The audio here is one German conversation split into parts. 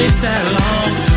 takes that long.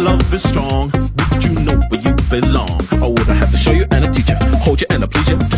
love is strong. Would you know where you belong? I wouldn't have to show you and a teacher. Hold you and a pleasure.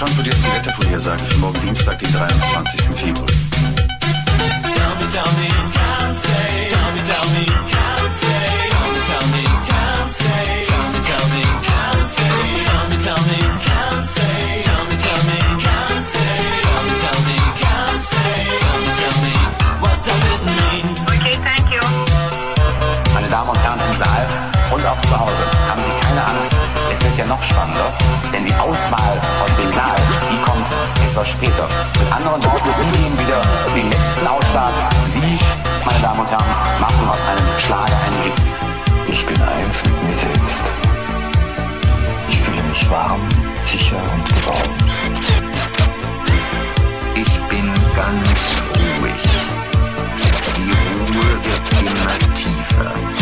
Frank würde jetzt die Wettervorhersage für morgen Dienstag, den 23. Februar. Meine Damen und Herren im Saal und auch zu Hause, haben Sie keine Angst, es wird ja noch spannender denn die Auswahl aus dem Saal, die kommt etwas später. Mit anderen Worten, Sie nehmen wieder den letzten Ausschlag. Sie, meine Damen und Herren, machen aus einem Schlag einen Hit. Ich bin eins mit mir selbst. Ich fühle mich warm, sicher und geborgen. Ich bin ganz ruhig. Die Ruhe wird immer tiefer.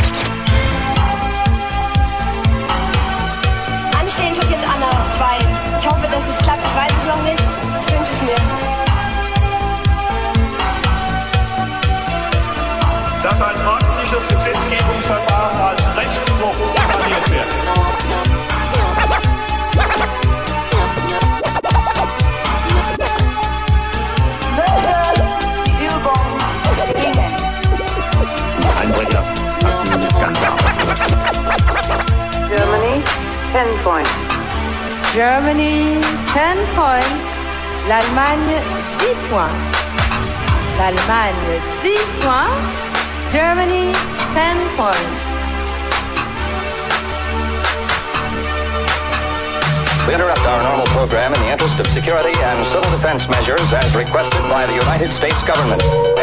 ein ordentliches Gesetzgebungsverfahren als Rechtsbruch anerkannt wird. Germany, 10 points. Germany, 10 points. L'Allemagne, 10 points. L'Allemagne, 10 points. Germany, 10 points. We interrupt our normal program in the interest of security and civil defense measures as requested by the United States government.